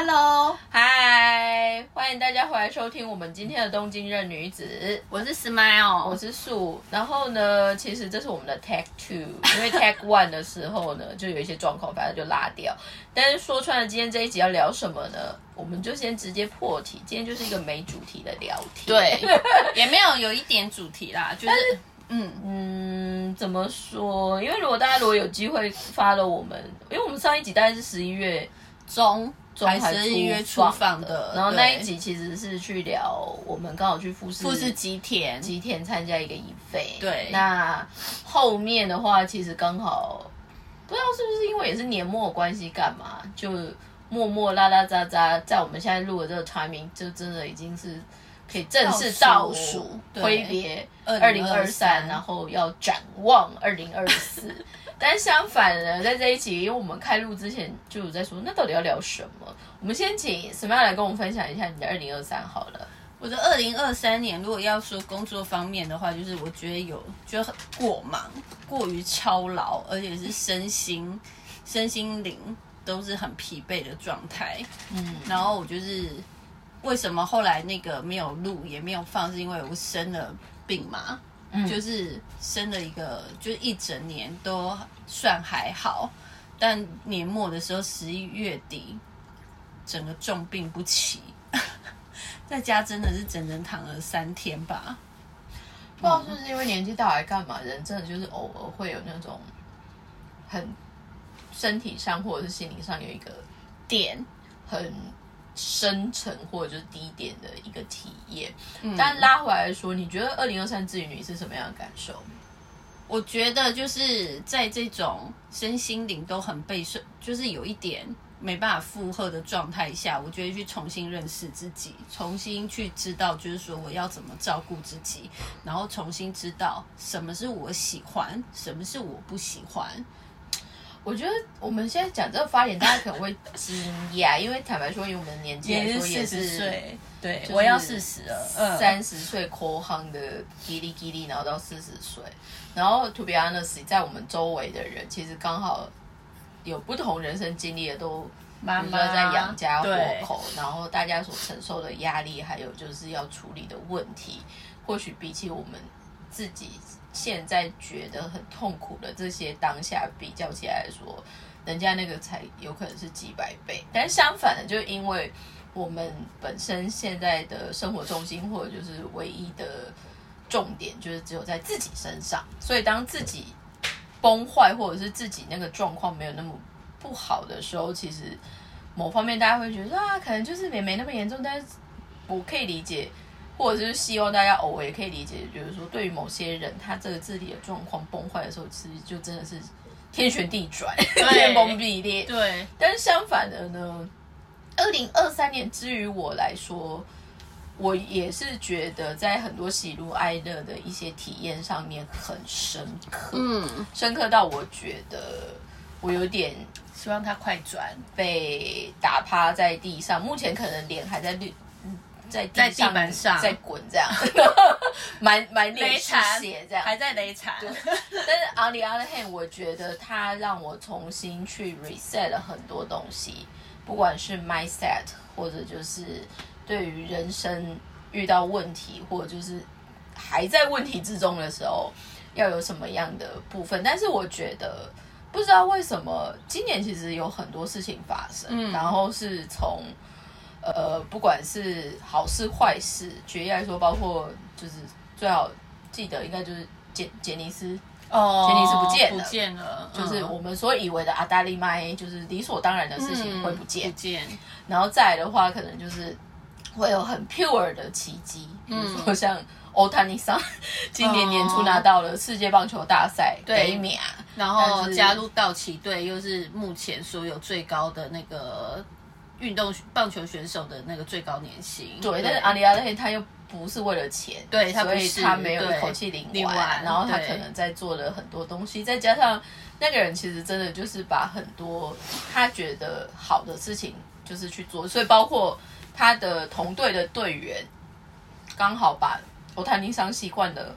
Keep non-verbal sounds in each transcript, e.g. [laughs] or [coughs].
Hello，嗨，欢迎大家回来收听我们今天的东京任女子。我是 Smile，我是素。然后呢，其实这是我们的 Tag Two，因为 Tag One 的时候呢，[laughs] 就有一些状况，反正就拉掉。但是说穿了，今天这一集要聊什么呢？我们就先直接破题，今天就是一个没主题的聊天。对，[laughs] 也没有有一点主题啦，就是嗯嗯，怎么说？因为如果大家如果有机会发了我们，因为我们上一集大概是十一月中中还是一月初放的，然后那一集其实是去聊我们刚好去富士富士吉田，吉田参加一个一飞，对那后面的话其实刚好不知道是不是因为也是年末的关系，干嘛就默默拉拉杂杂，在我们现在录的这个 timing，就真的已经是可以正式倒倒数挥别二零二2023三，然后要展望二零二四。[laughs] 但相反呢，在这一集，因为我们开录之前就有在说，那到底要聊什么？我们先请什么样来跟我们分享一下你的二零二三好了。我的二零二三年，如果要说工作方面的话，就是我觉得有觉得很过忙，过于操劳，而且是身心身心灵都是很疲惫的状态。嗯，然后我就是为什么后来那个没有录也没有放，是因为我生了病嘛，就是生了一个，就是一整年都算还好，但年末的时候十一月底，整个重病不起，[laughs] 在家真的是整整躺了三天吧。不知道是不是因为年纪大还干嘛，人真的就是偶尔会有那种很身体上或者是心理上有一个点很深沉或者就是低点的一个体验。但拉回来说，你觉得二零二三至于你是什么样的感受？我觉得就是在这种身心灵都很被受，就是有一点没办法负荷的状态下，我觉得去重新认识自己，重新去知道，就是说我要怎么照顾自己，然后重新知道什么是我喜欢，什么是我不喜欢。我觉得我们现在讲这个发言，大家可能会惊讶，[laughs] 因为坦白说，以我们的年纪来说，也是对，就是我要四十了，嗯，三十岁抠夯的叽里叽里，然后到四十岁，然后 to be honest，在我们周围的人，其实刚好有不同人生经历的都。妈妈。说在养家活口，然后大家所承受的压力，还有就是要处理的问题，或许比起我们自己现在觉得很痛苦的这些当下比较起来说，人家那个才有可能是几百倍。但相反的，就因为我们本身现在的生活重心或者就是唯一的重点，就是只有在自己身上，所以当自己崩坏或者是自己那个状况没有那么不好的时候，其实某方面大家会觉得啊，可能就是也没那么严重，但是我可以理解，或者是希望大家偶尔也可以理解，就是说对于某些人，他这个自理的状况崩坏的时候，其实就真的是天旋地转、天崩地裂。对，但是相反的呢，二零二三年之于我来说，我也是觉得在很多喜怒哀乐的一些体验上面很深刻，嗯，深刻到我觉得我有点希望他快转，被打趴在地上，目前可能脸还在绿。在地在地板上在滚这样，满满脸是血这样，还在雷惨，[laughs] 但是 on the other hand，我觉得它让我重新去 reset 了很多东西，不管是 mindset 或者就是对于人生遇到问题，或者就是还在问题之中的时候，要有什么样的部分。但是我觉得不知道为什么今年其实有很多事情发生，嗯然后是从。呃，不管是好事坏事，举例来说，包括就是最好记得应该就是杰杰尼斯。哦杰尼斯不见了。不见了，就是嗯。我们所以为的阿达利麦，就是理所当然的事情会不见。不见，然后再来的话，可能就是会有很 pure 的奇迹，比如说像欧塔尼桑今年年初拿到了世界棒球大赛对。然后加入道奇队，又是目前所有最高的那个运动棒球选手的那个最高年薪。对，但是阿里亚内他又不是为了钱，对他不所以是他没有一对口气领领完然后他对可能在做了很多东西，再加上那个人其实真的就是把很多他觉得好的事情就是去做，所以包括他的同队的队员刚好把欧坦尼桑习惯的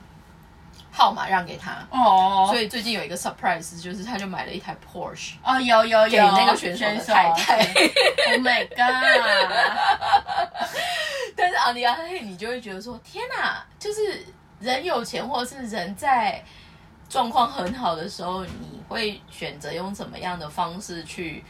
号码让给他。哦，所以最近有一个 surprise，就是他就买了一台 Porsche 哦，有有有给那个选手的太太。[laughs] Oh my god！[laughs] 但是昂迪亚嘿，你就会觉得说，天哪，就是人有钱，或者是人在状况很好的时候，你会选择用怎么样的方式去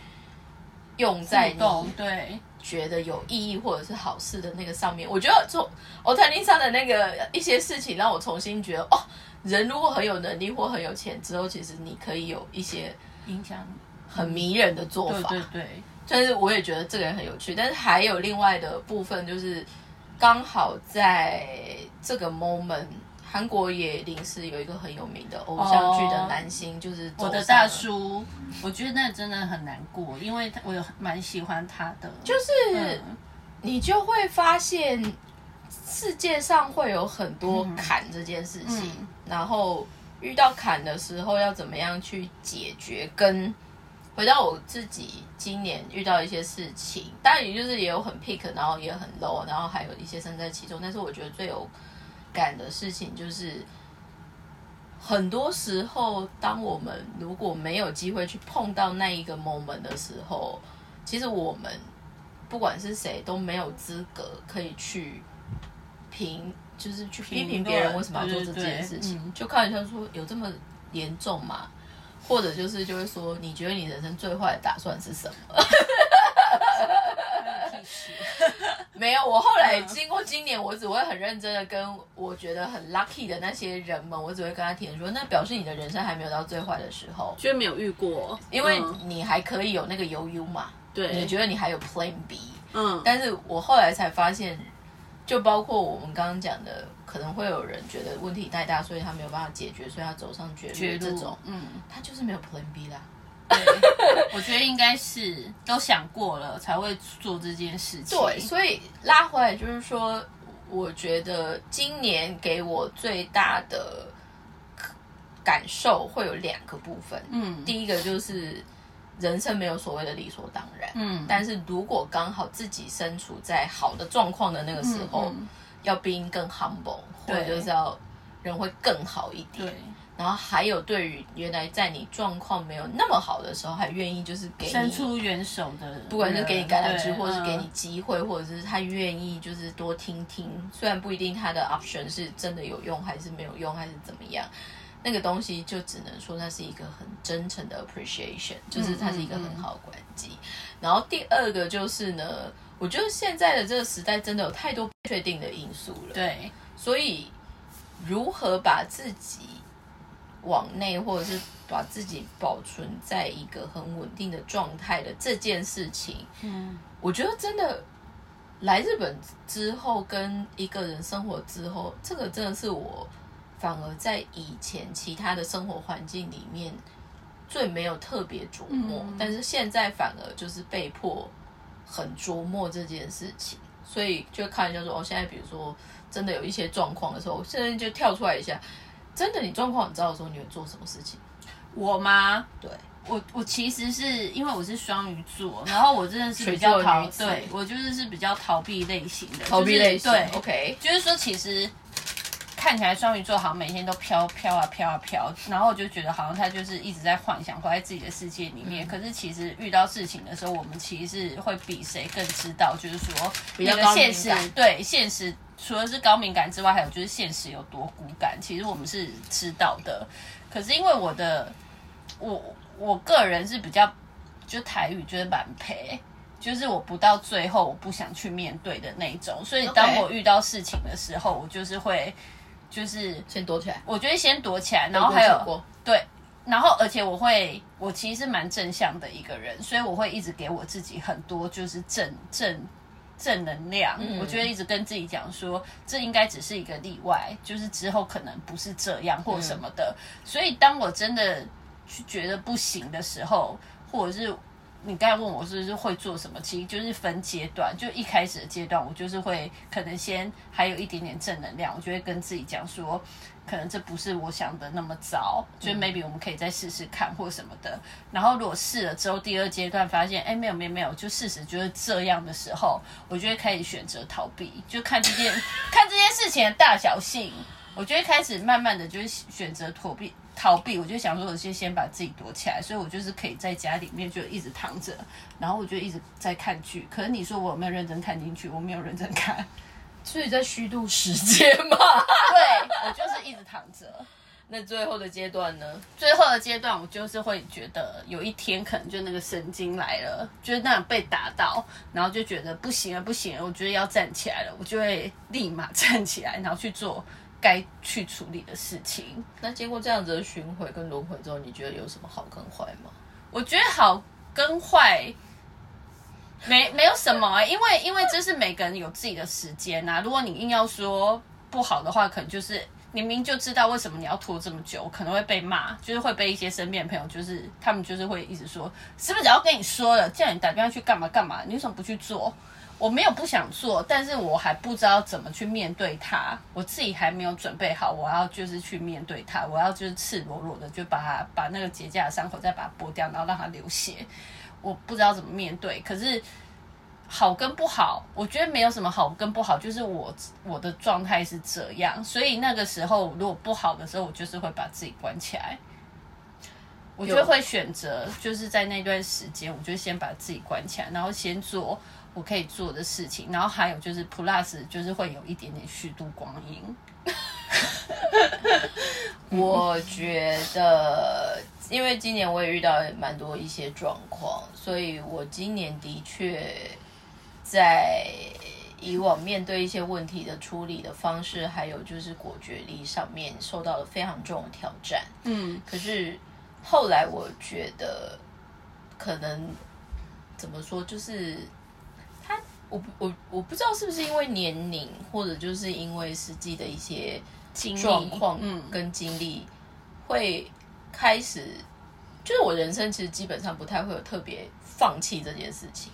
用在动你对，觉得有意义或者是好事的那个上面。我觉得从欧特丽莎的那个一些事情，让我重新觉得，哦，人如果很有能力或很有钱之后，其实你可以有一些影响很迷人的做对法。对对，但是我也觉得这个人很有趣，但是还有另外的部分，就是刚好在这个 moment，韩国也临时有一个很有名的偶像剧的男星，就是我的大叔，我觉得那真的很难过，因为他我有蛮喜欢他的，就是嗯你就会发现世界上会有很多坎这件事情，嗯。然后遇到坎的时候要怎么样去解决，跟回到我自己今年遇到一些事情，当然也就是也有很 pick，然后也很 low，然后还有一些身在其中，但是我觉得最有感的事情就是。很多时候，当我们如果没有机会去碰到那一个 moment 的时候，其实我们不管是谁都没有资格可以去评，就是去批评别人为什么要做这件事情。对对对嗯就开玩笑说有这么严重吗？或者就是就会说，你觉得你人生最坏的打算是什么？[laughs] 没有，我后来经过今年，我只会很认真的跟我觉得很 lucky 的那些人们，我只会跟他填说，那表示你的人生还没有到最坏的时候，就没有遇过，因为嗯你还可以有那个悠悠嘛，对。你觉得你还有 Plan B，嗯，但是我后来才发现，就包括我们刚刚讲的，可能会有人觉得问题太大，所以他没有办法解决，所以他走上绝路这种，嗯，他就是没有 Plan B 啦。对，[laughs] 我觉得应该是都想过了才会做这件事情，对，所以拉回来就是说，我觉得今年给我最大的感受会有两个部分。嗯。第一个就是人生没有所谓的理所当然，嗯，但是如果刚好自己身处在好的状况的那个时候，嗯要 being 更 humble，或者就是要人会更好一点。对，然后还有对于原来在你状况没有那么好的时候，还愿意就是给你伸出援手的，不管是给你橄榄枝，或者是给你嗯。机会，或者是他愿意就是多听听，虽然不一定他的 option 是真的有用，还是没有用，还是怎么样，那个东西就只能说它是一个很真诚的 appreciation，就是它是一个很好的关机。然后第二个就是呢，我觉得现在的这个时代真的有太多不确定的因素了，对，所以如何把自己往内，或者是把自己保存在一个很稳定的状态的这件事情，嗯我觉得真的来日本之后，跟一个人生活之后，这个真的是我反而在以前其他的生活环境里面最没有特别琢磨，嗯。但是现在反而就是被迫很琢磨这件事情，所以就看人家说哦，现在比如说真的有一些状况的时候，我现在就跳出来一下，真的你状况很糟的时候，你会做什么事情？我吗？对，我我其实是因为我是双鱼座，然后我真的是比较逃，对我就是是比较逃避类型的，逃避类型就是对，，OK，就是说其实看起来双鱼座好像每天都飘飘啊飘啊飘，然后我就觉得好像他就是一直在幻想活在自己的世界里嗯面。可是其实遇到事情的时候，我们其实是会比谁更知道，就是说比较高那个现实对现实。除了是高敏感之外，还有就是现实有多骨感，其实我们是知道的。可是因为我的我我个人是比较就台语就是蛮陪，就是我不到最后我不想去面对的那一种，所以当我遇到事情的时候，我就是会就是先躲起来，我觉得先躲起来，然后还有对，然后而且我会我其实是蛮正向的一个人，所以我会一直给我自己很多就是正正。正能量，嗯我觉得一直跟自己讲说，这应该只是一个例外，就是之后可能不是这样或什么的。所以当我真的去觉得不行的时候，或者是你刚才问我是不是会做什么，其实就是分阶段。就一开始的阶段，我就是会可能先还有一点点正能量，我就会跟自己讲说，可能这不是我想的那么糟，就 maybe 我们可以再试试看或什么的。然后如果试了之后，第二阶段发现，哎，没有没有没有，就事实就是这样的时候，我就会开始选择逃避，就看这件看这件事情的大小性。我就会开始慢慢的就是选择逃避逃避，我就想说，我先先把自己躲起来，所以我就是可以在家里面就一直躺着，然后我就一直在看剧。可是你说我有没有认真看进去？我没有认真看，[laughs] 所以在虚度时间嘛。[laughs] 对我就是一直躺着。那最后的阶段呢？最后的阶段，我就是会觉得有一天可能就那个神经来了，就是那种被打到，然后就觉得不行了，不行了，我觉得要站起来了，我就会立马站起来，然后去做该去处理的事情。那经过这样子的巡回跟轮回之后，你觉得有什么好跟坏吗？我觉得好跟坏没没有什么啊、因为因为这是每个人有自己的时间呐、如果你硬要说不好的话，可能就是你明明就知道为什么你要拖这么久，可能会被骂，就是会被一些身边的朋友，就是他们就是会一直说，是不是只要跟你说了，叫你打电话去干嘛干嘛，你为什么不去做？我没有不想做，但是我还不知道怎么去面对它，我自己还没有准备好，我要就是去面对它，我要就是赤裸裸的就把它把那个结痂的伤口再把它剥掉，然后让它流血，我不知道怎么面对，可是好跟不好，我觉得没有什么好跟不好，就是我我的状态是这样，所以那个时候如果不好的时候，我就是会把自己关起来。我就会选择，就是在那段时间，我就先把自己关起来，然后先做我可以做的事情，然后还有就是 plus 就是会有一点点虚度光阴。我觉得，因为今年我也遇到蛮多一些状况，所以我今年的确在以往面对一些问题的处理的方式，还有就是果决力上面受到了非常重的挑战。嗯，可是后来我觉得，可能怎么说，就是他，我不我我不知道是不是因为年龄，或者就是因为实际的一些状况嗯跟经历，会开始，就是我人生其实基本上不太会有特别放弃这件事情，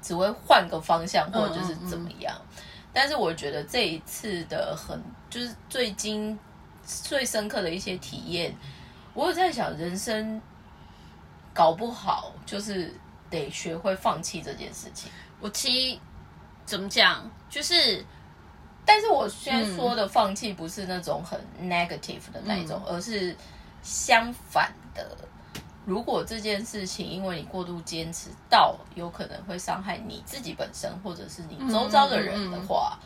只会换个方向或者就是怎么样。但是我觉得这一次的很就是最经最深刻的一些体验，我有在想，人生搞不好就是得学会放弃这件事情。我其实怎么讲，就是但是我现在说的放弃不是那种很 negative 的那一种，而是相反的。如果这件事情因为你过度坚持到有可能会伤害你自己本身或者是你周遭的人的话，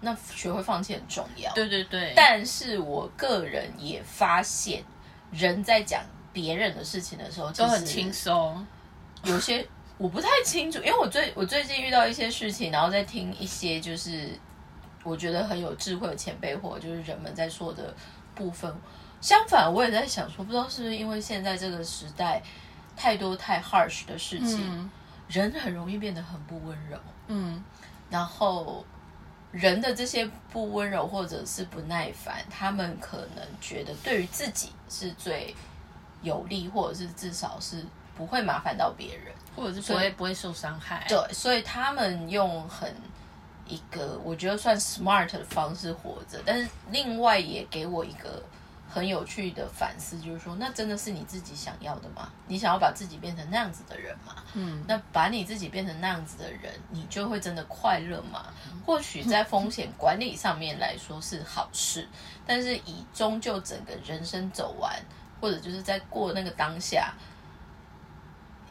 那学会放弃很重要。对对对，但是我个人也发现，人在讲别人的事情的时候，都很轻松。松。有些我不太清楚，因为我最我最近遇到一些事情，然后在听一些就是我觉得很有智慧的前辈或者就是人们在说的部分。相反，我也在想说，不知道是不是因为现在这个时代太多太 harsh 的事情，嗯人很容易变得很不温柔。嗯，然后人的这些不温柔或者是不耐烦，他们可能觉得对于自己是最有利，或者是至少是不会麻烦到别人。或者是不会不会受伤害。对，所以他们用很一个我觉得算 smart 的方式活着，但是另外也给我一个很有趣的反思，就是说，那真的是你自己想要的吗？你想要把自己变成那样子的人吗？嗯，那把你自己变成那样子的人，你就会真的快乐吗？或许在风险管理上面来说是好事，但是以终究整个人生走完，或者就是在过那个当下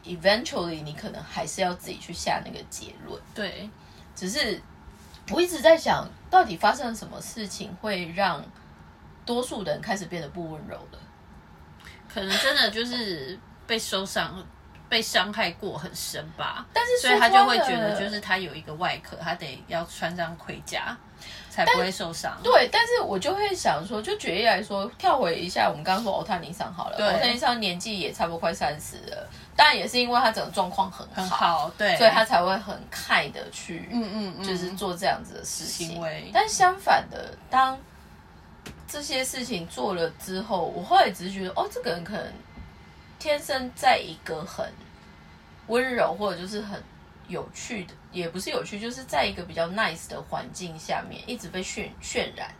，eventually 你可能还是要自己去下那个结论。对，只是我一直在想，到底发生了什么事情会让多数人开始变得不温柔了？可能真的就是被受伤、被伤害过很深吧。但是所以他就会觉得，就是他有一个外壳，他得要穿上盔甲，才不会受伤。对，但是我就会想说，就举例来说，跳回一下，我们刚刚说欧塔尼桑好了，对。欧塔尼桑年纪也差不多快三十了，当然也是因为他整个状况很好，很好，对，所以他才会很快的去，嗯嗯嗯，就是做这样子的事情。行为。但相反的，当这些事情做了之后，我后来只是觉得，哦，这个人可能天生在一个很温柔或者就是很有趣的，也不是有趣，就是在一个比较 nice 的环境下面，一直被渲渲染，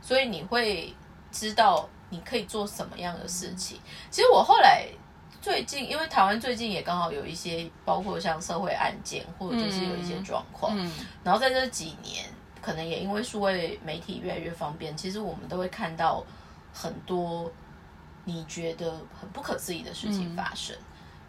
所以你会知道你可以做什么样的事情。其实我后来最近，因为台湾最近也刚好有一些，包括像社会案件或者就是有一些状况，嗯然后在这几年，可能也因为数位媒体越来越方便，其实我们都会看到很多你觉得很不可思议的事情发生。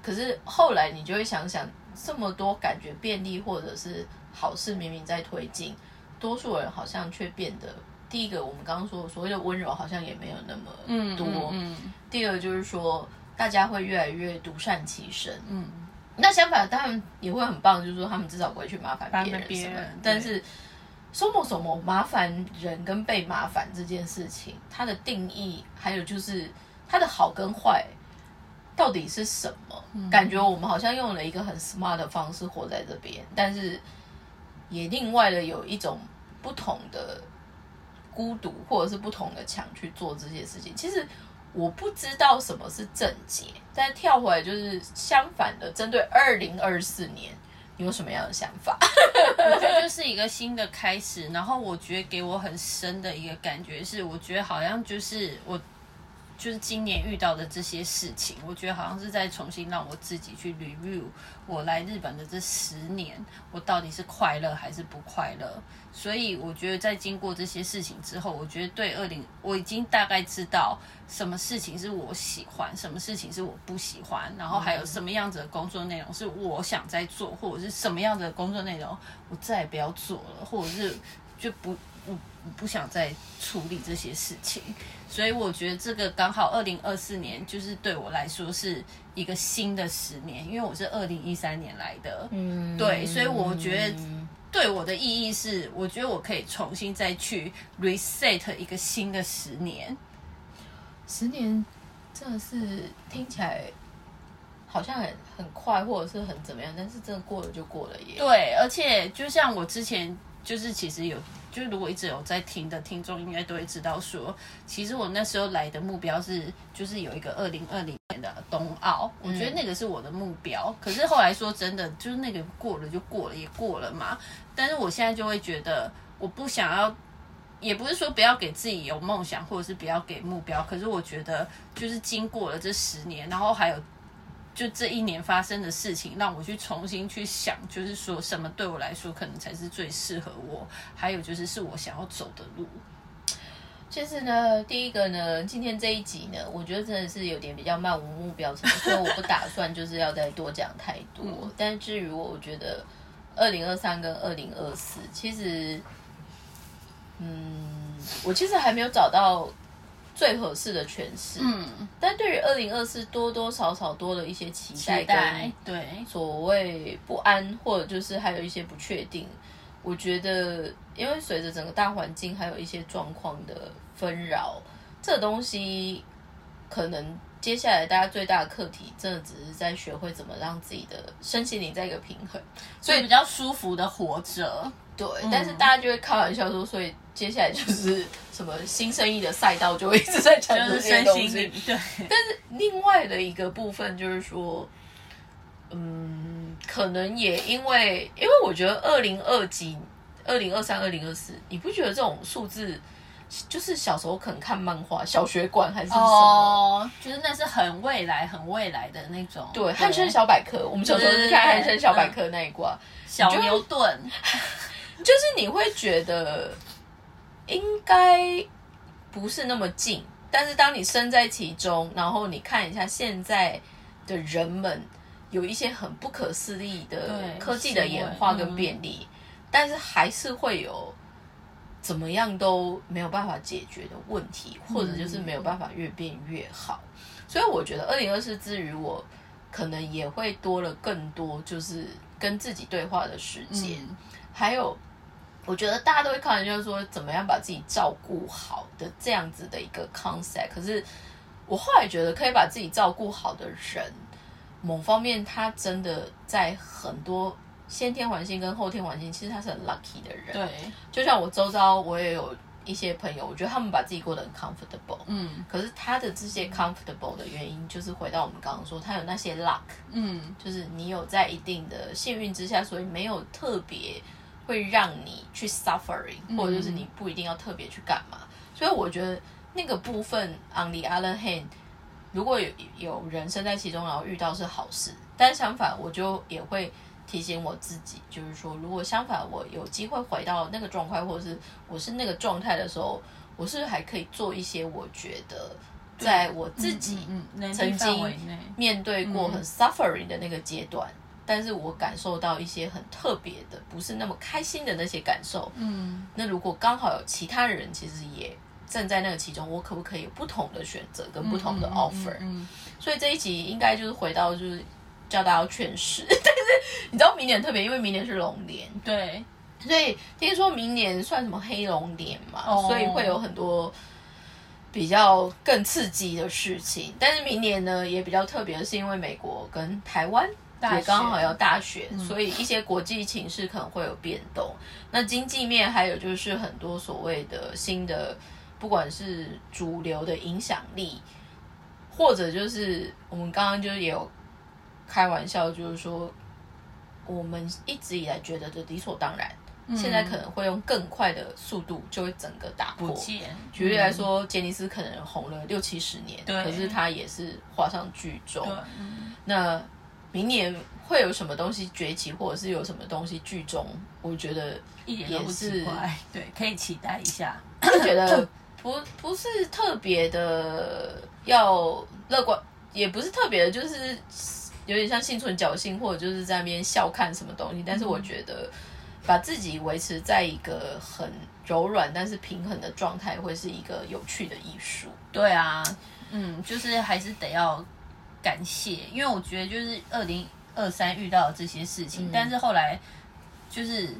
可是后来你就会想想，这么多感觉便利或者是好事明明在推进，多数人好像却变得第一个，我们刚刚说所谓的温柔好像也没有那么多。嗯。第二就是说，大家会越来越独善其身。嗯。那相反，当然也会很棒，就是说他们至少不会去麻烦别人什么。但是，什么什么麻烦人跟被麻烦这件事情，它的定义还有就是它的好跟坏。到底是什么？感觉我们好像用了一个很 smart 的方式活在这边，但是也另外的有一种不同的孤独，或者是不同的墙去做这些事情。其实我不知道什么是正解，但跳回来就是相反的，针对二零二四年，你有什么样的想法？[laughs] 我觉得就是一个新的开始。然后我觉得给我很深的一个感觉是，我觉得好像就是我。就是今年遇到的这些事情，我觉得好像是在重新让我自己去 review 我来日本的这十年，我到底是快乐还是不快乐。所以我觉得在经过这些事情之后，我觉得对二零我已经大概知道什么事情是我喜欢，什么事情是我不喜欢，然后还有什么样子的工作内容是我想在做，或者是什么样子的工作内容我再也不要做了，或者是就不。我不想再处理这些事情，所以我觉得这个刚好二零二四年就是对我来说是一个新的十年，因为我是二零一三年来的，嗯，对，所以我觉得对我的意义是，我觉得我可以重新再去 reset 一个新的十年。十年真的是听起来好像很很快，或者是很怎么样，但是真的过了就过了耶。对，而且就像我之前就是其实有。就是如果一直有在听的听众，应该都会知道说，其实我那时候来的目标是，就是有一个二零二零年的冬奥，我觉得那个是我的目标。可是后来说真的，就是那个过了就过了，也过了嘛。但是我现在就会觉得，我不想要，也不是说不要给自己有梦想，或者是不要给目标。可是我觉得，就是经过了这十年，然后还有。就这一年发生的事情，让我去重新去想，就是说什么对我来说可能才是最适合我，还有就是是我想要走的路。其实呢，第一个呢，今天这一集呢，我觉得真的是有点比较漫无目标，所以我不打算就是要再多讲太多。但至于我，我觉得二零二三跟二零二四，其实，嗯，我其实还没有找到。最合适的诠释，嗯，但对于二零二四多多少少多了一些期待，跟对所谓不安，或者就是还有一些不确定。我觉得，因为随着整个大环境还有一些状况的纷扰，这东西可能接下来大家最大的课题，真的只是在学会怎么让自己的身心灵在一个平衡，所以比较舒服的活着。对，但是大家就会开玩笑说，所以接下来就是什么新生意的赛道就会一直在讲这些东西。对，但是另外的一个部分就是说，嗯，可能也因为，因为我觉得二零二几、二零二三、二零二四，你不觉得这种数字就是小时候可能看漫画、小学馆还是什么，就是那是很未来、很未来的那种。对，汉生小百科，我们小时候是看汉生小百科那一挂，小牛顿。[laughs] 就是你会觉得应该不是那么近，但是当你身在其中，然后你看一下现在的人们有一些很不可思议的科技的演化跟便利，但是还是会有怎么样都没有办法解决的问题，或者就是没有办法越变越好。所以我觉得二零二四之余，我可能也会多了更多就是跟自己对话的时间。还有，我觉得大家都会看，就是说，怎么样把自己照顾好的这样子的一个 concept。可是我后来觉得，可以把自己照顾好的人，某方面他真的在很多先天环境跟后天环境，其实他是很 lucky 的人。对，就像我周遭，我也有一些朋友，我觉得他们把自己过得很 comfortable。嗯，可是他的这些 comfortable 的原因，就是回到我们刚刚说，他有那些 luck。嗯，就是你有在一定的幸运之下，所以没有特别。会让你去 suffering，或者就是你不一定要特别去干嘛，所以我觉得那个部分 on the other hand，如果有有人身在其中，然后遇到是好事，但相反，我就也会提醒我自己，就是说，如果相反我有机会回到那个状态，或者是我是那个状态的时候，我是还可以做一些我觉得在我自己嗯曾经，面对过很 suffering 的那个阶段，但是我感受到一些很特别的，不是那么开心的那些感受。嗯，那如果刚好有其他人其实也正在那个其中，我可不可以有不同的选择跟不同的 offer？、嗯，所以这一集应该就是回到就是叫大家要劝世，但是你知道明年特别，因为明年是龙年，对，所以听说明年算什么黑龙年嘛，哦所以会有很多比较更刺激的事情。但是明年呢也比较特别的是，因为美国跟台湾也刚好要大选，所以一些国际情势可能会有变动。那经济面还有就是很多所谓的新的，不管是主流的影响力，或者就是我们刚刚就是也有开玩笑，就是说我们一直以来觉得的理所当然。现在可能会用更快的速度就会整个打破。举例来说，杰尼斯可能红了六七十年，可是他也是画上剧中对。，嗯那明年会有什么东西崛起，或者是有什么东西剧终，我觉得一点都不奇怪，对，可以期待一下。就觉得 [coughs] 不不是特别的要乐观，也不是特别的，就是有点像心存侥幸，或者就是在那边笑看什么东西。但是我觉得把自己维持在一个很柔软但是平衡的状态，会是一个有趣的艺术。对啊，嗯，就是还是得要感谢，因为我觉得就是二零二三遇到这些事情，嗯但是后来就是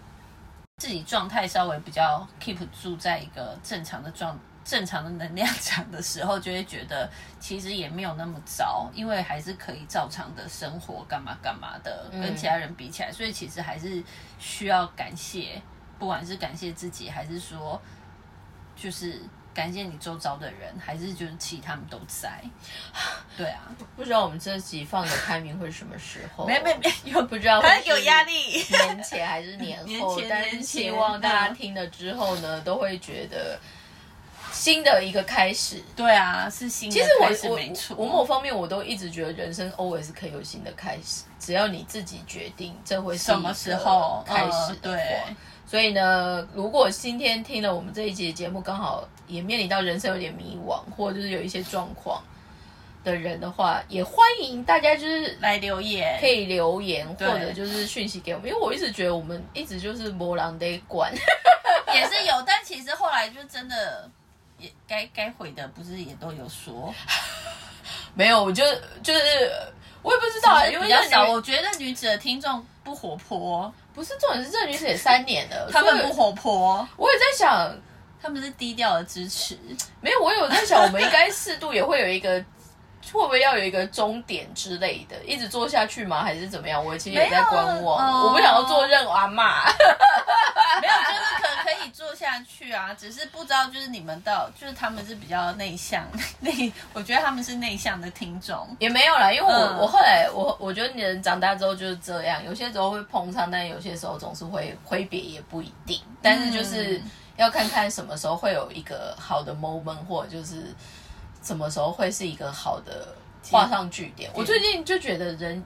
自己状态稍微比较 keep 住在一个正常的状。正常的能量场的时候，就会觉得其实也没有那么糟，因为还是可以照常的生活，干嘛干嘛的，跟其他人比起来，所以其实还是需要感谢，不管是感谢自己，还是说就是感谢你周遭的人，还是就是其他们都在。对啊，不知道我们这集放的开明会是什么时候？没没没，有不知道会是有压力。年前还是年 [laughs] 后，但希望大家听了之后呢，都会觉得新的一个开始。对啊，是新的其实开始我没错。我我某方面我都一直觉得人生 always 可以有新的开始，只要你自己决定这会是什么时候开始呃的话。对所以呢，如果今天听了我们这一集的节目，刚好也面临到人生有点迷惘，或者就是有一些状况的人的话，也欢迎大家就是来留言，可以留言或者就是讯息给我们，因为我一直觉得我们一直就是波浪得管，[laughs] 也是有，但其实后来就真的也该该回的，不是也都有说，[laughs] 没有，我就就是我也不知道啊，因为比较少。我觉得女子的听众不活泼，不是重点是这女子也三年了，他们不活泼，我也在想，他们是低调的支持。没有，我有在想，我们应该适度也会有一个。会不会要有一个终点之类的，一直做下去吗？还是怎么样？我其实也在观望，我不想要做任阿妈。[laughs] 没有，就是可可以做下去啊，只是不知道就是你们到，就是他们是比较内向 [laughs] 内，我觉得他们是内向的听众。也没有啦，因为我、嗯我后来我我觉得你人长大之后就是这样，有些时候会碰上，但有些时候总是会挥别，也不一定。但是就是要看看什么时候会有一个好的 moment，或者就是什么时候会是一个好的画上句点。我最近就觉得人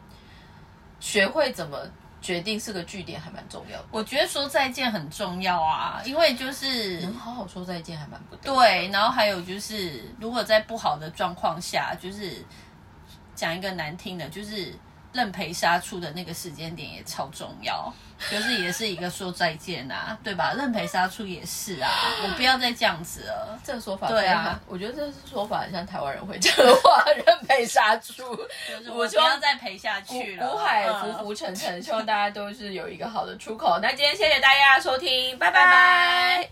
学会怎么决定是个据点还蛮重要的，我觉得说再见很重要啊，因为就是能好好说再见还蛮不对。对，然后还有就是，如果在不好的状况下，就是讲一个难听的，就是认赔杀出的那个时间点也超重要，就是也是一个说再见啊，对吧？认赔杀出也是啊，我不要再这样子了。这个说法对啊，我觉得这个说法很像台湾人会讲的话，[laughs] 认赔杀出。就是我不要再赔下去了。古海嗯浮浮沉沉，希望大家都是有一个好的出口。那今天谢谢大家收听，拜拜拜拜